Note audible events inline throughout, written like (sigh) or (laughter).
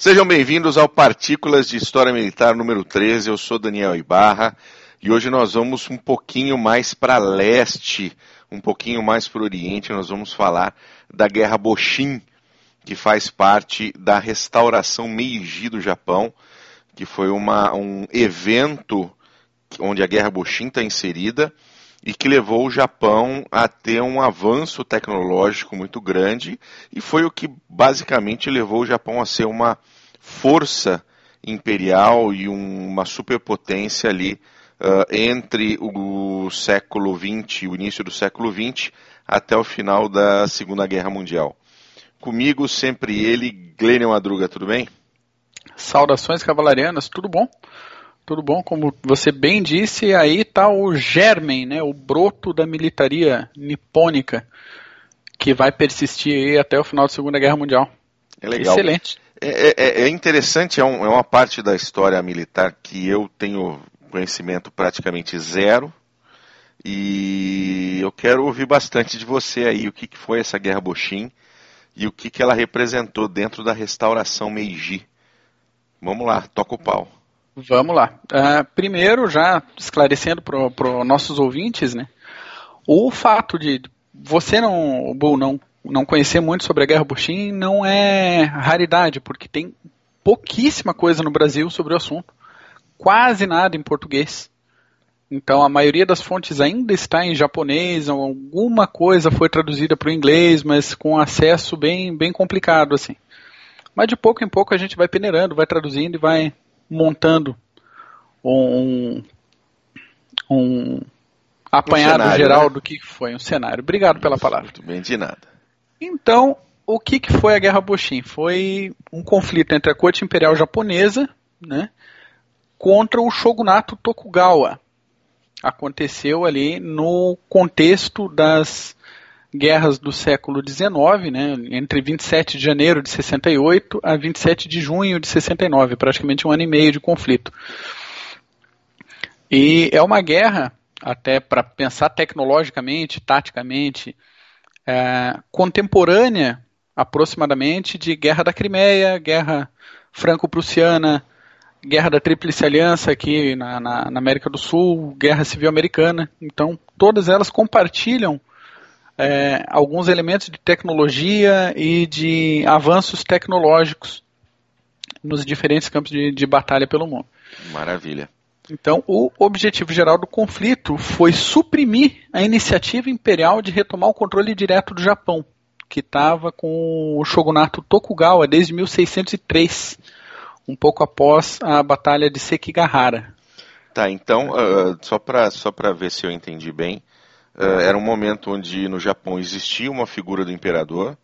Sejam bem-vindos ao Partículas de História Militar número 13. Eu sou Daniel Ibarra e hoje nós vamos um pouquinho mais para leste, um pouquinho mais para o Oriente. Nós vamos falar da Guerra Boshin, que faz parte da restauração Meiji do Japão, que foi uma, um evento onde a Guerra Boshin está inserida e que levou o Japão a ter um avanço tecnológico muito grande e foi o que basicamente levou o Japão a ser uma força imperial e um, uma superpotência ali uh, entre o século XX, o início do século XX, até o final da Segunda Guerra Mundial. Comigo sempre ele, Glênio Madruga, tudo bem? Saudações cavalarianas, tudo bom? Tudo bom? Como você bem disse, aí está o germen, né, o broto da militaria nipônica que vai persistir até o final da Segunda Guerra Mundial. É legal. Excelente. É, é, é interessante, é, um, é, uma parte da história militar que eu tenho conhecimento praticamente zero. E eu quero ouvir bastante de você aí, o que, que foi essa Guerra Boshin e o que, que ela representou dentro da restauração Meiji. Vamos lá, toca o pau. Vamos lá. Uh, primeiro, já esclarecendo para os nossos ouvintes, né? O fato de você não, Bull, não, não conhecer muito sobre a Guerra Buxim não é raridade, porque tem pouquíssima coisa no Brasil sobre o assunto. Quase nada em português. Então a maioria das fontes ainda está em japonês, alguma coisa foi traduzida para o inglês, mas com acesso bem, bem complicado assim. Mas de pouco em pouco a gente vai peneirando, vai traduzindo e vai montando um, um apanhado um cenário, geral né? do que foi um cenário. Obrigado pela palavra. Muito bem, de nada. Então, o que, que foi a Guerra Boshin? Foi um conflito entre a corte imperial japonesa né, contra o shogunato Tokugawa. Aconteceu ali no contexto das guerras do século XIX, né, entre 27 de janeiro de 68 a 27 de junho de 69, praticamente um ano e meio de conflito. E é uma guerra, até para pensar tecnologicamente, taticamente, é, contemporânea aproximadamente de Guerra da Crimeia, Guerra Franco-Prussiana, Guerra da Tríplice Aliança aqui na, na, na América do Sul, Guerra Civil Americana. Então, todas elas compartilham é, alguns elementos de tecnologia e de avanços tecnológicos nos diferentes campos de, de batalha pelo mundo. Maravilha. Então, o objetivo geral do conflito foi suprimir a iniciativa imperial de retomar o controle direto do Japão, que estava com o shogunato Tokugawa desde 1603, um pouco após a Batalha de Sekigahara. Tá, então, uh, só para só ver se eu entendi bem, era um momento onde no Japão existia uma figura do imperador,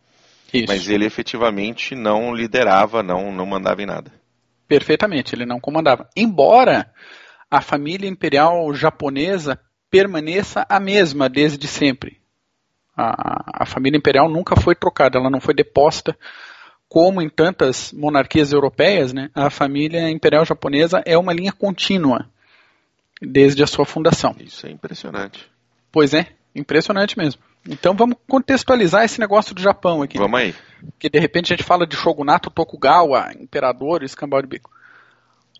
Isso. mas ele efetivamente não liderava, não, não mandava em nada. Perfeitamente, ele não comandava. Embora a família imperial japonesa permaneça a mesma desde sempre. A, a família imperial nunca foi trocada, ela não foi deposta como em tantas monarquias europeias, né, a família imperial japonesa é uma linha contínua desde a sua fundação. Isso é impressionante. Pois é, impressionante mesmo. Então vamos contextualizar esse negócio do Japão aqui. Vamos aí. Que de repente a gente fala de shogunato Tokugawa, imperador, escambau de bico.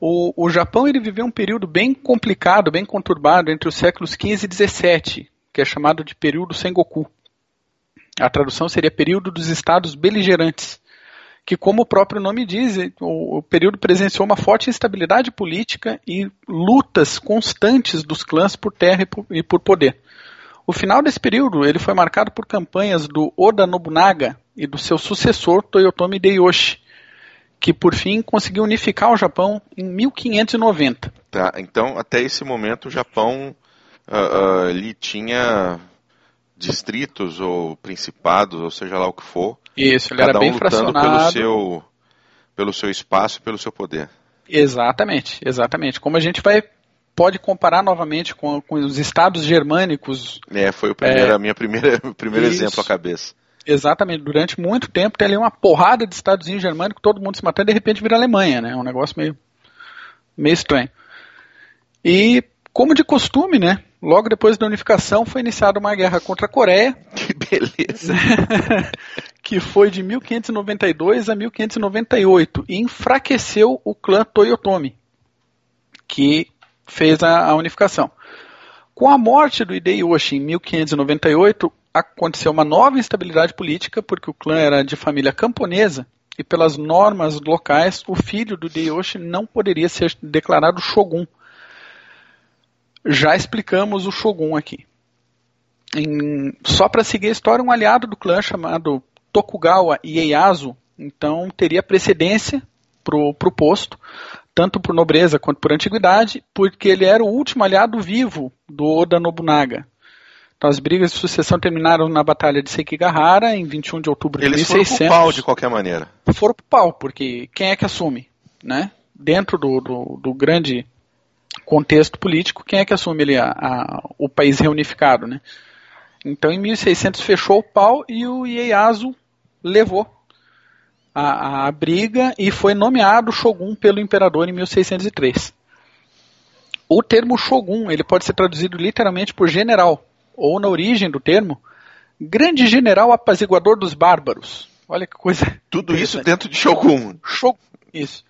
O, o Japão ele viveu um período bem complicado, bem conturbado entre os séculos 15 e 17, que é chamado de período Sengoku. A tradução seria período dos estados beligerantes, que como o próprio nome diz, o, o período presenciou uma forte instabilidade política e lutas constantes dos clãs por terra e por, e por poder. O final desse período ele foi marcado por campanhas do Oda Nobunaga e do seu sucessor Toyotomi Hideyoshi, que por fim conseguiu unificar o Japão em 1590. Tá, então até esse momento o Japão uh, uh, ele tinha distritos ou principados, ou seja lá o que for. Isso, ele era bem um fracionado. Pelo seu, pelo seu espaço, pelo seu poder. Exatamente, exatamente. Como a gente vai pode comparar novamente com, com os estados germânicos. É, foi o primeiro, é, a minha primeira, (laughs) o primeiro isso, exemplo à cabeça. Exatamente, durante muito tempo tem ali uma porrada de estadozinho germânico, todo mundo se matando e de repente vira Alemanha, né? É um negócio meio, meio estranho. E, como de costume, né? Logo depois da unificação foi iniciada uma guerra contra a Coreia. (laughs) Que beleza! (laughs) que foi de 1592 a 1598 e enfraqueceu o clã Toyotomi, que fez a, a unificação. Com a morte do Hideyoshi em 1598, aconteceu uma nova instabilidade política, porque o clã era de família camponesa e pelas normas locais, o filho do Hideyoshi não poderia ser declarado shogun. Já explicamos o shogun aqui. Em, só para seguir a história, um aliado do clã chamado Tokugawa Ieyasu, então teria precedência para o posto, tanto por nobreza quanto por antiguidade, porque ele era o último aliado vivo do Oda Nobunaga. Então as brigas de sucessão terminaram na Batalha de Sekigahara em 21 de outubro de Eles 1600. foram pro pau de qualquer maneira. Foram pro pau, porque quem é que assume, né? Dentro do, do, do grande contexto político, quem é que assume ali a, a, o país reunificado, né? Então em 1600 fechou o pau e o Ieyasu levou a, a briga e foi nomeado shogun pelo imperador em 1603. O termo shogun ele pode ser traduzido literalmente por general, ou na origem do termo, grande general apaziguador dos bárbaros. Olha que coisa. (laughs) Tudo isso dentro de shogun. Shogun, isso.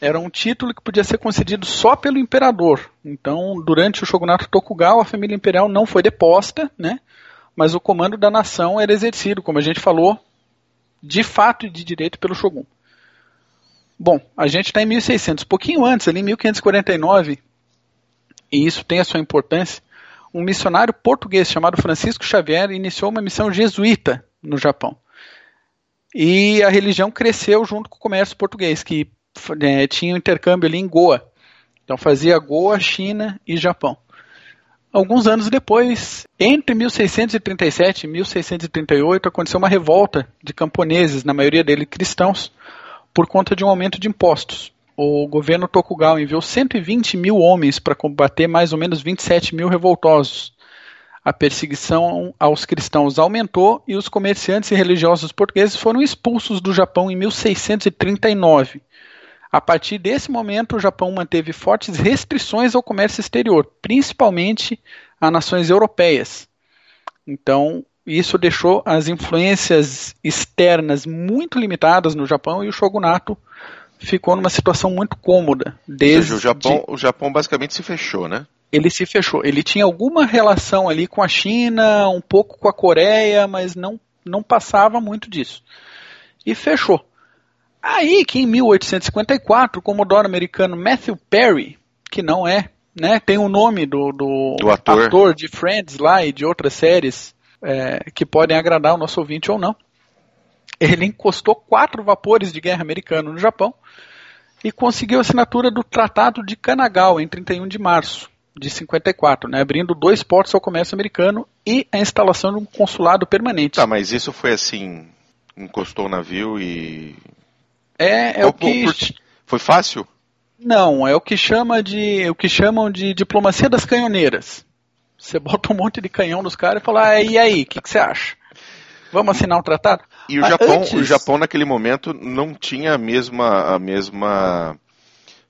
Era um título que podia ser concedido só pelo imperador. Então, durante o shogunato Tokugawa, a família imperial não foi deposta, né? Mas o comando da nação era exercido, como a gente falou, de fato e de direito pelo shogun. Bom, a gente está em 1600, pouquinho antes, ali em 1549, e isso tem a sua importância. Um missionário português chamado Francisco Xavier iniciou uma missão jesuíta no Japão. E a religião cresceu junto com o comércio português, que é, tinha um intercâmbio ali em Goa. Então fazia Goa, China e Japão. Alguns anos depois, entre 1637 e 1638, aconteceu uma revolta de camponeses, na maioria deles cristãos, por conta de um aumento de impostos. O governo Tokugawa enviou 120 mil homens para combater mais ou menos 27 mil revoltosos. A perseguição aos cristãos aumentou e os comerciantes e religiosos portugueses foram expulsos do Japão em 1639. A partir desse momento, o Japão manteve fortes restrições ao comércio exterior, principalmente a nações europeias. Então, isso deixou as influências externas muito limitadas no Japão e o shogunato ficou numa situação muito cômoda. Desde o Japão, o Japão basicamente se fechou, né? Ele se fechou. Ele tinha alguma relação ali com a China, um pouco com a Coreia, mas não, não passava muito disso. E fechou. Aí que em 1854 o comodoro americano Matthew Perry, que não é, né, tem o nome do, do, do ator. ator. de Friends lá e de outras séries é, que podem agradar o nosso ouvinte ou não. Ele encostou quatro vapores de guerra americano no Japão e conseguiu a assinatura do Tratado de Kanagawa em 31 de março de 54, né, abrindo dois portos ao comércio americano e a instalação de um consulado permanente. Tá, mas isso foi assim, encostou o navio e é, é o que. Foi fácil? Não, é o que chama de. o que chamam de diplomacia das canhoneiras. Você bota um monte de canhão nos caras e fala, ah, e aí, o que, que, você acha? Vamos assinar um tratado? E o Japão, antes... o Japão naquele momento não tinha a mesma, a mesma,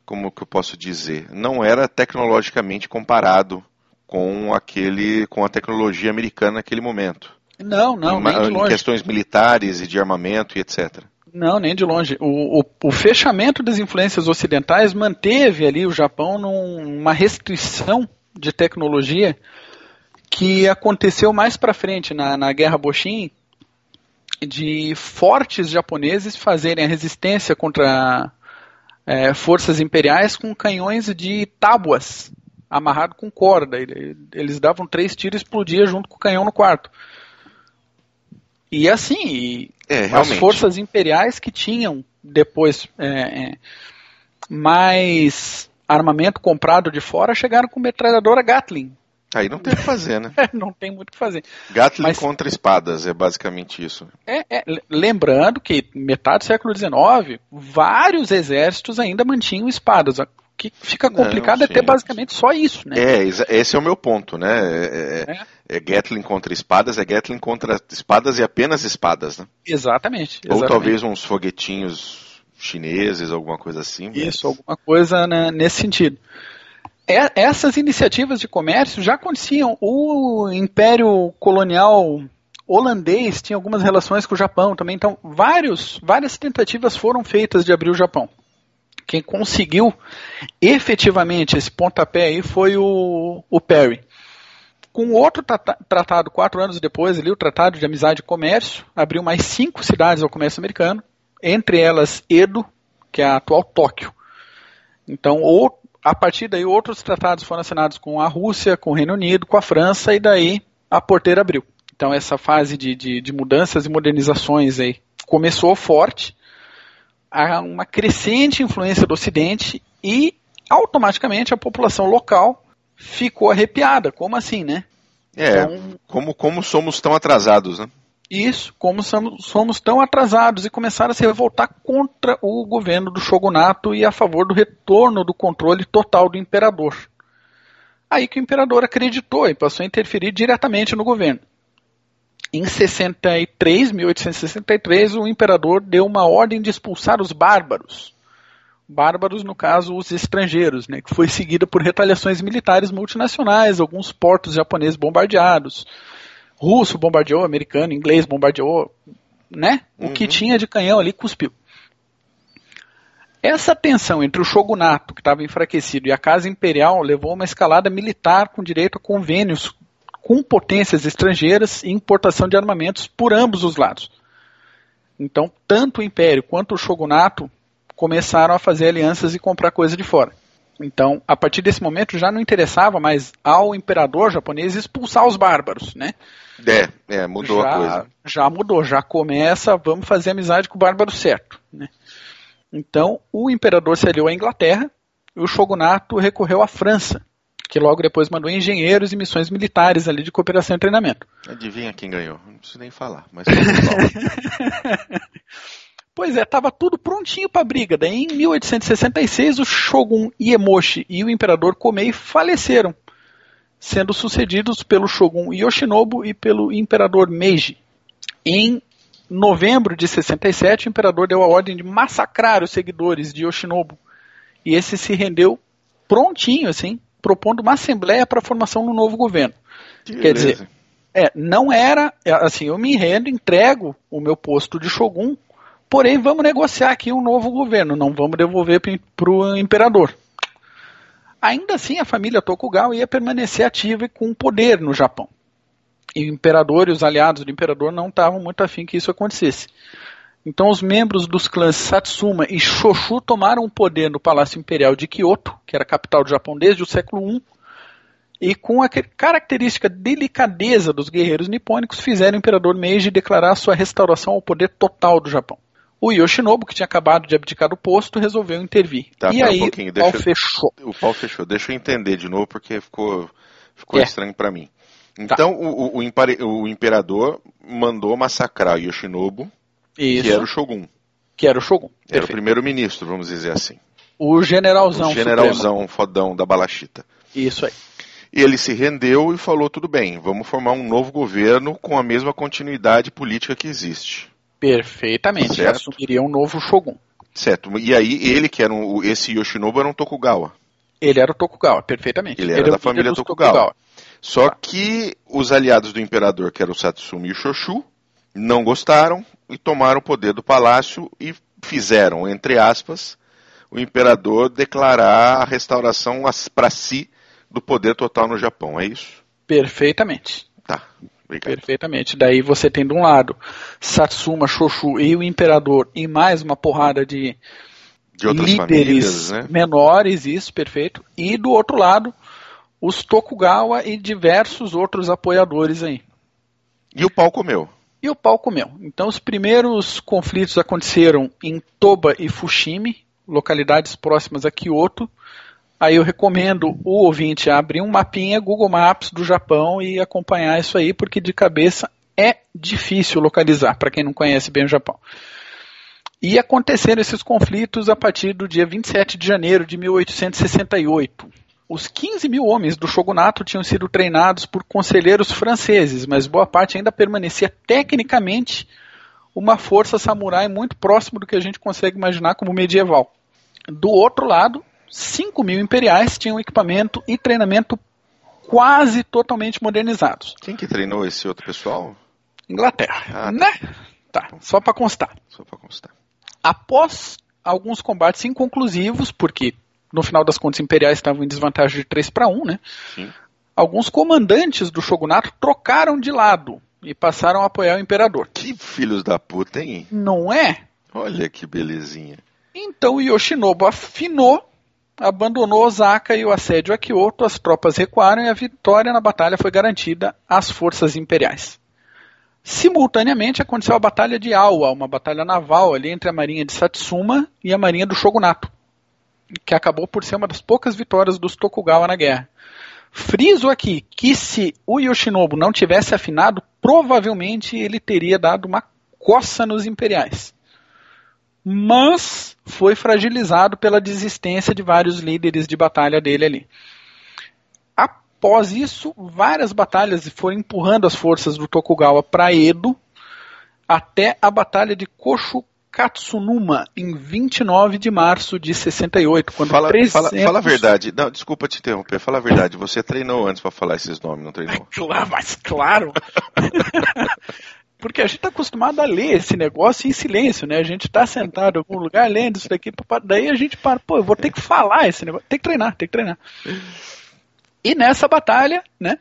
como que eu posso dizer, não era tecnologicamente comparado com aquele, com a tecnologia americana naquele momento. Não, não, em, em questões militares e de armamento e etc. Não, nem de longe. O, o, o, fechamento das influências ocidentais manteve ali o Japão numa restrição de tecnologia que aconteceu mais para frente na, na Guerra Boshin, de fortes japoneses fazerem a resistência contra é, forças imperiais com canhões de tábuas amarrado com corda. Eles davam três tiros e explodia junto com o canhão no quarto. E assim, é, as forças imperiais que tinham depois é, é, mais armamento comprado de fora chegaram com metralhadora Gatling. Aí não tem o que fazer, né? (laughs) não tem muito o que fazer. Gatling Mas, contra espadas, é basicamente isso. É, é, lembrando que metade do século XIX, vários exércitos ainda mantinham espadas que fica complicado não, é ter basicamente só isso, né? É, esse é o meu ponto, né? É, é, é. é Gatling contra espadas, é Gatling contra espadas e apenas espadas, né? Exatamente. exatamente. Ou talvez uns foguetinhos chineses, alguma coisa assim. Isso, mas... alguma coisa né, nesse sentido. É, essas iniciativas de comércio já aconteciam. O Império Colonial holandês tinha algumas relações com o Japão também. Então, vários, várias tentativas foram feitas de abrir o Japão. Quem conseguiu efetivamente esse pontapé aí foi o, o Perry. Com outro tratado, quatro anos depois, ali, o Tratado de Amizade e Comércio, abriu mais cinco cidades ao comércio americano, entre elas Edo, que é a atual Tóquio. Então, ou, a partir daí, outros tratados foram assinados com a Rússia, com o Reino Unido, com a França, e daí a porteira abriu. Então, essa fase de, de, de mudanças e modernizações aí começou forte, há uma crescente influência do Ocidente e automaticamente a população local ficou arrepiada. Como assim, né? É, então, como, como somos tão atrasados, né? Isso, como somos, somos tão atrasados e começaram a se revoltar contra o governo do shogunato e a favor do retorno do controle total do imperador. Aí que o imperador acreditou e passou a interferir diretamente no governo. Em 63, 1863, o imperador deu uma ordem de expulsar os bárbaros bárbaros, no caso, os estrangeiros, né, que foi seguida por retaliações militares multinacionais, alguns portos japoneses bombardeados, russo bombardeou, americano, inglês bombardeou, né? O uhum. que tinha de canhão ali cuspiu. Essa tensão entre o shogunato, que estava enfraquecido, e a Casa Imperial levou a uma escalada militar com direito a convênios com potências estrangeiras e importação de armamentos por ambos os lados. Então, tanto o Império quanto o shogunato começaram a fazer alianças e comprar coisa de fora. Então, a partir desse momento já não interessava mais ao imperador japonês expulsar os bárbaros, né? É, é mudou já, a coisa. Já mudou, já começa, vamos fazer amizade com o bárbaro certo, né? Então, o imperador se aliou à Inglaterra e o shogunato recorreu à França, que logo depois mandou engenheiros e missões militares ali de cooperação e treinamento. Adivinha quem ganhou? Não preciso nem falar, mas (laughs) Pois é, estava tudo prontinho para a briga. Daí, em 1866, o Shogun Iemoshi e o imperador Komei faleceram, sendo sucedidos pelo Shogun Yoshinobu e pelo imperador Meiji. Em novembro de 67, o imperador deu a ordem de massacrar os seguidores de Yoshinobu. E esse se rendeu prontinho, assim, propondo uma assembleia para a formação do novo governo. Que Quer beleza. dizer, é, não era, é, assim, eu me rendo, entrego o meu posto de Shogun Porém, vamos negociar aqui um novo governo, não vamos devolver para o imperador. Ainda assim, a família Tokugawa ia permanecer ativa e com poder no Japão. E o imperador e os aliados do imperador não estavam muito afim que isso acontecesse. Então, os membros dos clãs Satsuma e Shoshu tomaram o poder no Palácio Imperial de Kyoto, que era a capital do Japão desde o século I, e com a característica delicadeza dos guerreiros nipônicos, fizeram o imperador Meiji declarar sua restauração ao poder total do Japão. O Yoshinobu, que tinha acabado de abdicar do posto, resolveu intervir. Tá, e aí um o pau fechou. O pau fechou. Deixa eu entender de novo, porque ficou, ficou é. estranho para mim. Tá. Então, tá. o, o, o, imperador mandou massacrar o Yoshinobu, Isso. que era o Shogun. Que era o Shogun. Era o primeiro-ministro, vamos dizer assim. O generalzão. O generalzão supremo. fodão da Balachita. Isso aí. E ele se rendeu e falou: tudo bem, vamos formar um novo governo com a mesma continuidade política que existe. Perfeitamente. Certo. Assumiria um novo Shogun. Certo. E aí ele, que era um, esse Yoshinobu, era um Tokugawa. Ele era o Tokugawa, perfeitamente. Ele era ele da família Tokugawa. Tokugawa. Só tá. que os aliados do imperador, que eram o Satsumi e o Shoshu, não gostaram e tomaram o poder do palácio e fizeram, entre aspas, o imperador declarar a restauração para si do poder total no Japão. É isso? Perfeitamente. Tá. Obrigado. Perfeitamente. Daí você tem de um lado Satsuma, Shoshu e o Imperador e mais uma porrada de, de líderes famílias, né? menores, isso, perfeito. E do outro lado, os Tokugawa e diversos outros apoiadores aí. E o pau comeu. E o pau comeu. Então os primeiros conflitos aconteceram em Toba e Fushimi, localidades próximas a Kyoto, Aí eu recomendo o ouvinte abrir um mapinha Google Maps do Japão e acompanhar isso aí, porque de cabeça é difícil localizar, para quem não conhece bem o Japão. E aconteceram esses conflitos a partir do dia 27 de janeiro de 1868. Os 15 mil homens do shogunato tinham sido treinados por conselheiros franceses, mas boa parte ainda permanecia tecnicamente uma força samurai muito próximo do que a gente consegue imaginar como medieval. Do outro lado, 5 mil imperiais tinham equipamento e treinamento quase totalmente modernizados. Quem que treinou esse outro pessoal? Inglaterra, Ah, tá. né? Tá, só para constar. Só pra constar. Após alguns combates inconclusivos, porque no final das contas imperiais estavam em desvantagem de 3 para 1, né? Sim. Alguns comandantes do shogunato trocaram de lado e passaram a apoiar o imperador. Que filhos da puta, hein? Não é? Olha que belezinha. Então Yoshinobu afinou, abandonou Osaka e o assédio a Kyoto, as tropas recuaram e a vitória na batalha foi garantida às forças imperiais. Simultaneamente aconteceu a Batalha de Awa, uma batalha naval ali entre a marinha de Satsuma e a marinha do Shogunato, que acabou por ser uma das poucas vitórias dos Tokugawa na guerra. Friso aqui que se o Yoshinobu não tivesse afinado, provavelmente ele teria dado uma coça nos imperiais mas foi fragilizado pela desistência de vários líderes de batalha dele ali. Após isso, várias batalhas foram empurrando as forças do Tokugawa para Edo até a batalha de Koshukatsunuma em 29 de março de 68, quando Fala, 300... fala, fala a verdade. Não, desculpa te interromper. Fala a verdade. Você treinou antes pra falar esses nomes, não treinou? Claro, mas claro. (laughs) Porque a gente está acostumado a ler esse negócio em silêncio, né? A gente está sentado em algum lugar lendo isso daqui, daí a gente para, pô, eu vou ter que falar esse negócio, tem que treinar, tem que treinar. E nessa batalha, né?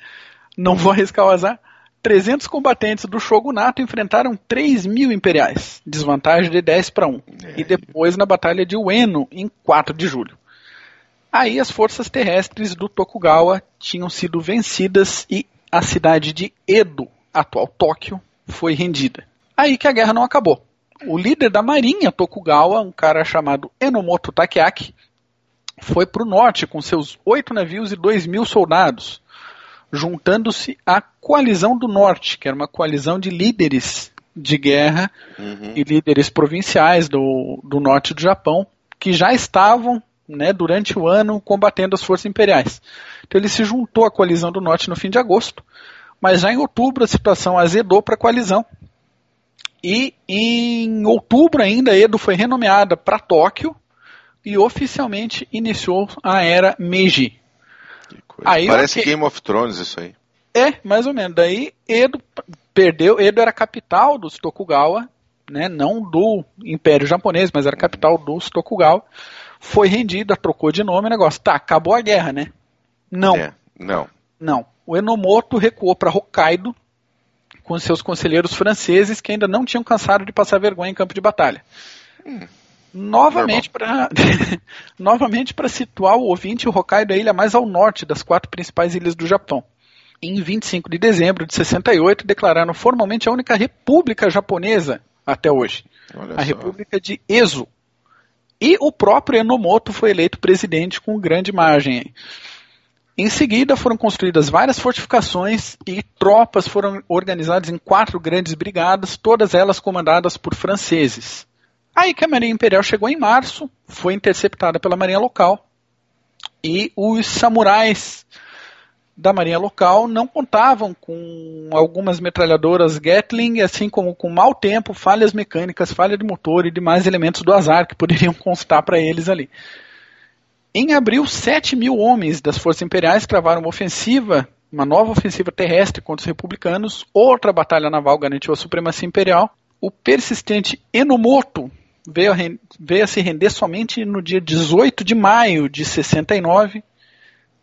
Não vou arriscar o azar. 300 combatentes do Shogunato enfrentaram 3 mil imperiais, desvantagem de 10 para 1. E depois na batalha de Ueno, em 4 de julho. Aí as forças terrestres do Tokugawa tinham sido vencidas e a cidade de Edo, atual Tóquio, foi rendida. Aí que a guerra não acabou. O líder da marinha Tokugawa, um cara chamado Enomoto Takeaki, foi para o norte com seus oito navios e dois mil soldados, juntando-se à Coalizão do Norte, que era uma coalizão de líderes de guerra Uhum. e líderes provinciais do, do norte do Japão, que já estavam né, durante o ano combatendo as forças imperiais. Então ele se juntou à coalizão do norte no fim de agosto, mas já em outubro a situação azedou para a coalizão. E em outubro ainda Edo foi renomeada para Tóquio e oficialmente iniciou a era Meiji. Aí, Parece ok. Game of Thrones isso aí. É, mais ou menos. Daí Edo perdeu. Edo era capital dos Tokugawa, né? Não do Império Japonês, mas era capital dos Tokugawa. Foi rendida, trocou de nome, o negócio. Tá, acabou a guerra, né? Não, É. Não. não. O Enomoto recuou para Hokkaido com seus conselheiros franceses que ainda não tinham cansado de passar vergonha em campo de batalha. Novamente para (laughs) novamente para situar o ouvinte, o Hokkaido é a ilha mais ao norte das quatro principais ilhas do Japão. Em 25 de dezembro de 68, declararam formalmente a única república japonesa até hoje, Olha a só. República de Ezo. E o próprio Enomoto foi eleito presidente com grande margem. Em seguida, foram construídas várias fortificações e tropas foram organizadas em quatro grandes brigadas, todas elas comandadas por franceses. Aí que a Marinha Imperial chegou em março, foi interceptada pela Marinha Local e os samurais da Marinha Local não contavam com algumas metralhadoras Gatling, assim como com mau tempo, falhas mecânicas, falha de motor e demais elementos do azar que poderiam (laughs) constar para eles ali. Em abril, 7 mil homens das forças imperiais travaram uma ofensiva, uma nova ofensiva terrestre contra os republicanos. Outra batalha naval garantiu a supremacia imperial. O persistente Enomoto veio a, veio a se render somente no dia 18 de maio de 69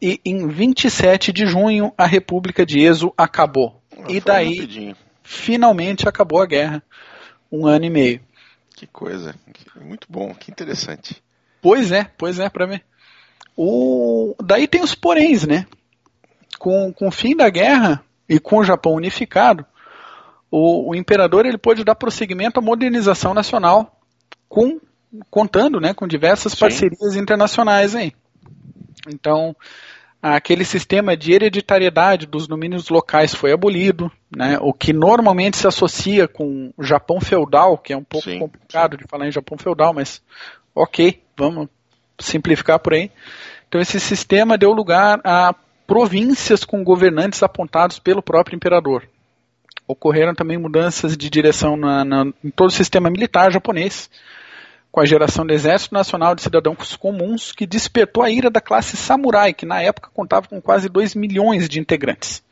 e em 27 de junho a República de Ezo acabou. Ah, E daí, rapidinho. finalmente acabou a guerra. Um ano e meio. Que coisa. Muito bom, que interessante. Pois é, pois é, para ver. O... Daí tem os poréns, né? Com, com o fim da guerra e com o Japão unificado, o, o imperador ele pôde dar prosseguimento à modernização nacional, com, contando né, com diversas Sim. parcerias internacionais aí. Então, aquele sistema de hereditariedade dos domínios locais foi abolido, né, o que normalmente se associa com o Japão feudal, que é um pouco Sim, complicado de falar em Japão feudal, mas ok, vamos simplificar por aí. Então esse sistema deu lugar a províncias com governantes apontados pelo próprio imperador. Ocorreram também mudanças de direção na, na, em todo o sistema militar japonês, com a geração do Exército Nacional de Cidadãos Comuns, que despertou a ira da classe samurai, que na época contava com quase 2 milhões de integrantes.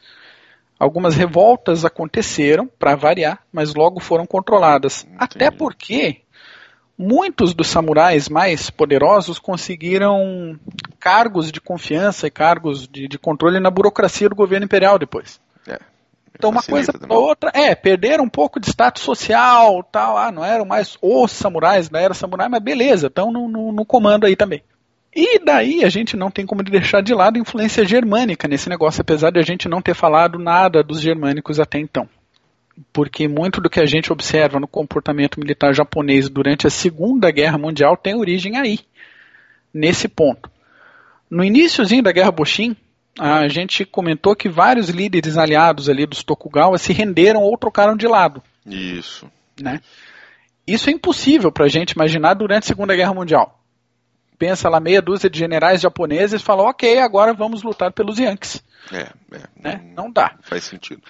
Algumas revoltas aconteceram, para variar, mas logo foram controladas. Entendi. Até porque muitos dos samurais mais poderosos conseguiram cargos de confiança e cargos de, de controle na burocracia do governo imperial depois. É, então uma coisa para outra, é, perderam um pouco de status social, tal, ah, não eram mais os samurais, não era samurai, mas beleza, estão no, no, no comando aí também. E daí a gente não tem como deixar de lado a influência germânica nesse negócio, apesar de a gente não ter falado nada dos germânicos até então. Porque muito do que a gente observa no comportamento militar japonês durante a Segunda Guerra Mundial tem origem aí, nesse ponto. No iníciozinho da Guerra Boshin, a gente comentou que vários líderes aliados ali dos Tokugawa se renderam ou trocaram de lado. Isso. Né? Isso é impossível para a gente imaginar durante a Segunda Guerra Mundial pensa lá meia dúzia de generais japoneses e fala, ok, agora vamos lutar pelos Yankees. É, é né? não, não dá. Faz sentido.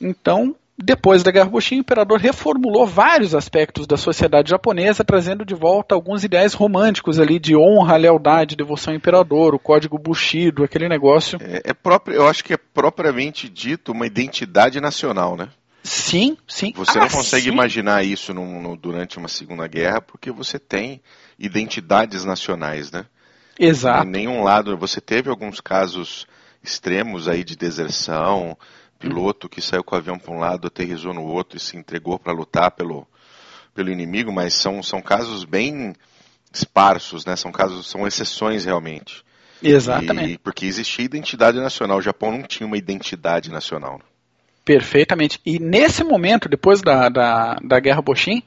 Então, depois da Guerra Boshin, o imperador reformulou vários aspectos da sociedade japonesa, trazendo de volta alguns ideais românticos ali de honra, lealdade, devoção ao imperador, o código Bushido, aquele negócio. É, é próprio, eu acho que é propriamente dito uma identidade nacional, né? Sim, sim. Você ah, não consegue sim. imaginar isso durante uma Segunda Guerra porque você tem identidades nacionais, né? Exato. Em nenhum lado. Você teve alguns casos extremos aí de deserção, piloto que saiu com o avião para um lado, aterrizou no outro e se entregou para lutar pelo, pelo inimigo, mas são, são casos bem esparsos, né? São casos, são exceções realmente. Exatamente. E, porque existia identidade nacional. O Japão não tinha uma identidade nacional. Perfeitamente. E nesse momento, depois da, da, da Guerra Boshin,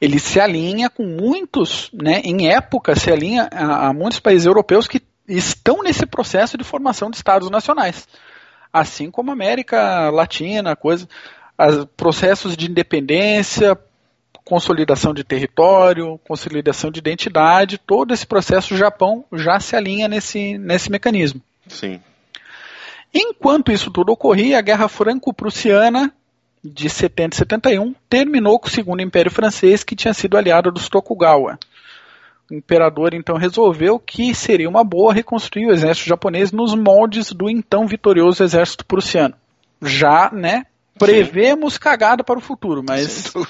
ele se alinha com muitos, né, em época, se alinha a, a muitos países europeus que estão nesse processo de formação de estados nacionais. Assim como a América Latina, coisa, as, processos de independência, consolidação de território, consolidação de identidade, todo esse processo o Japão já se alinha nesse, nesse mecanismo. Sim. Enquanto isso tudo ocorria, a Guerra Franco-Prussiana de 70 e 71 terminou com o Segundo Império Francês, que tinha sido aliado dos Tokugawa. O imperador então resolveu que seria uma boa reconstruir o exército japonês nos moldes do então vitorioso exército prussiano. Já, né? Prevemos Sim. cagada para o futuro, mas. (laughs)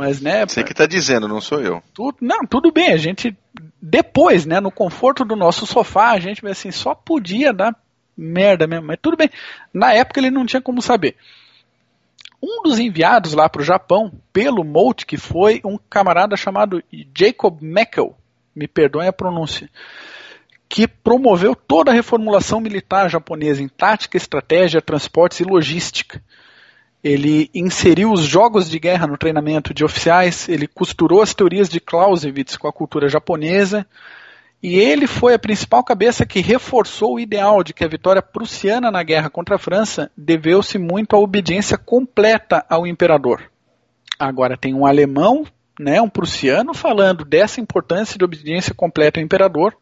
Mas, né? Você que está dizendo, não sou eu. Tudo, não, tudo bem. A gente, depois, né, no conforto do nosso sofá, a gente, assim, só podia dar merda mesmo. Mas tudo bem. Na época ele não tinha como saber. Um dos enviados lá para o Japão, pelo Molt, que foi um camarada chamado Jacob Meckel, me perdoem a pronúncia, que promoveu toda a reformulação militar japonesa em tática, estratégia, transportes e logística. Ele inseriu os jogos de guerra no treinamento de oficiais, ele costurou as teorias de Clausewitz com a cultura japonesa, e ele foi a principal cabeça que reforçou o ideal de que a vitória prussiana na guerra contra a França deveu-se muito à obediência completa ao imperador. Agora tem um alemão, né, um prussiano, falando dessa importância de obediência completa ao imperador,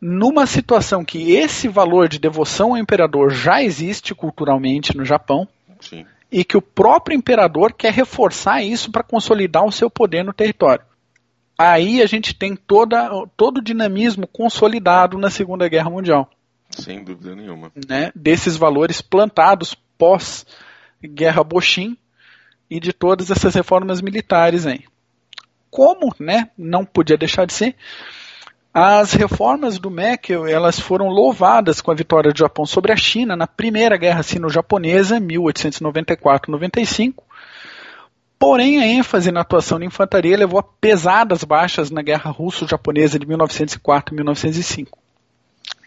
numa situação que esse valor de devoção ao imperador já existe culturalmente no Japão. Sim e que o próprio imperador quer reforçar isso para consolidar o seu poder no território. Aí a gente tem toda, todo o dinamismo consolidado na Segunda Guerra Mundial. Sem dúvida nenhuma. Né, desses valores plantados pós-Guerra Boshin e de todas essas reformas militares aí. Como né, não podia deixar de ser, as reformas do Meckel elas foram louvadas com a vitória do Japão sobre a China na Primeira Guerra Sino-Japonesa, 1894-95. Porém, a ênfase na atuação da infantaria levou a pesadas baixas na Guerra Russo-Japonesa de 1904-1905.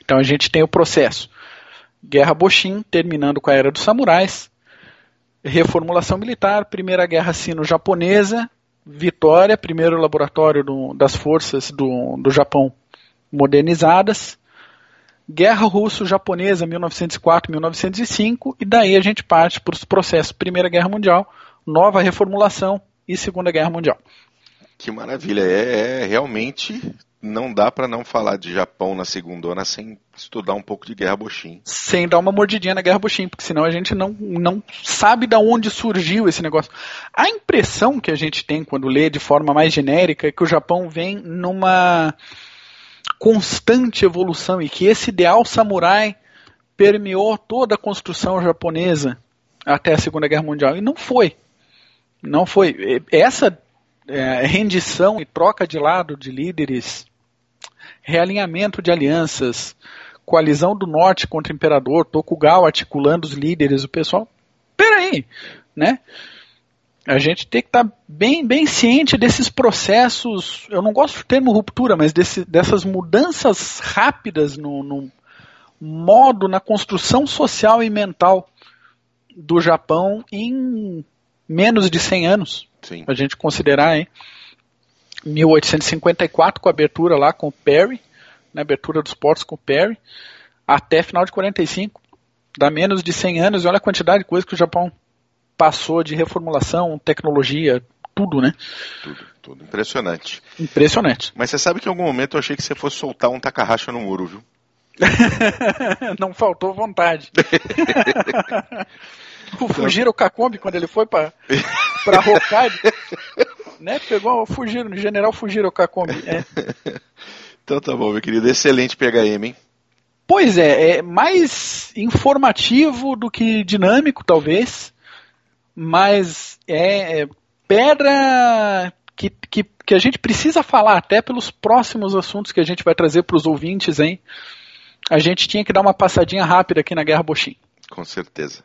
Então a gente tem o processo. Guerra Boshin, terminando com a Era dos Samurais, reformulação militar, Primeira Guerra Sino-Japonesa, vitória, primeiro laboratório do, das forças do, do Japão modernizadas, Guerra Russo-Japonesa 1904-1905 e daí a gente parte para os processos Primeira Guerra Mundial, nova reformulação e Segunda Guerra Mundial. Que maravilha, é, é realmente não dá para não falar de Japão na segunda sem estudar um pouco de Guerra Boshin. Sem dar uma mordidinha na Guerra Boshin, porque senão a gente não, não sabe de onde surgiu esse negócio. A impressão que a gente tem quando lê de forma mais genérica é que o Japão vem numa constante evolução e que esse ideal samurai permeou toda a construção japonesa até a Segunda Guerra Mundial. E não foi. Não foi. Essa é, rendição e troca de lado de líderes, realinhamento de alianças, coalizão do norte contra o imperador, Tokugawa articulando os líderes, o pessoal. Peraí, né? A gente tem que estar tá bem, bem ciente desses processos. Eu não gosto do termo ruptura, mas desse, dessas mudanças rápidas no, no modo, na construção social e mental do Japão em menos de 100 anos. Sim. A gente considerar, hein? 1854 com a abertura lá com o Perry, na abertura dos portos com o Perry, até final de 45. Dá menos de 100 anos e olha a quantidade de coisa que o Japão passou de reformulação, tecnologia, tudo, né? Tudo, tudo. Impressionante. Impressionante. Mas você sabe que em algum momento eu achei que você fosse soltar um Takahashi no muro, viu? (laughs) Não faltou vontade. (laughs) o Fujiro Kakombi, quando ele foi para Hokkaido, né, pegou o Fujiro, o general Fujiro Kakombi. É. Então tá bom, meu querido. Excelente PHM, hein? Pois é, é mais informativo do que dinâmico, talvez mas é, é pedra que, que, que, a gente precisa falar até pelos próximos assuntos que a gente vai trazer para os ouvintes, hein? A gente tinha que dar uma passadinha rápida aqui na Guerra Boxin. Com certeza.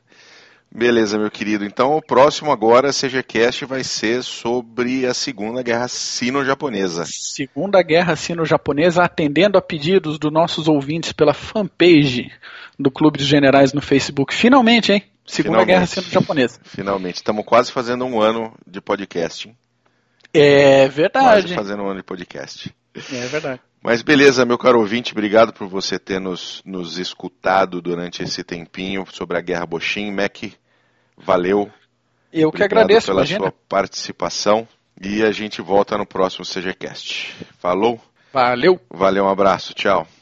Beleza, meu querido. Então o próximo agora, CGCast, vai ser sobre a Segunda Guerra Sino-Japonesa. Segunda Guerra Sino-Japonesa, atendendo a pedidos dos nossos ouvintes pela fanpage do Clube dos Generais no Facebook. Finalmente, hein? Segunda Finalmente. Guerra Sino-Japonesa. (laughs) Finalmente. Estamos quase fazendo um ano de podcast. É verdade. Quase fazendo um ano de podcast. É verdade. Mas beleza, meu caro ouvinte, obrigado por você ter nos, nos escutado durante esse tempinho sobre a Guerra Boxin. Mac, valeu. Eu que agradeço pela imagina. sua participação e a gente volta no próximo CGCast. Falou? Valeu. Valeu, um abraço, tchau.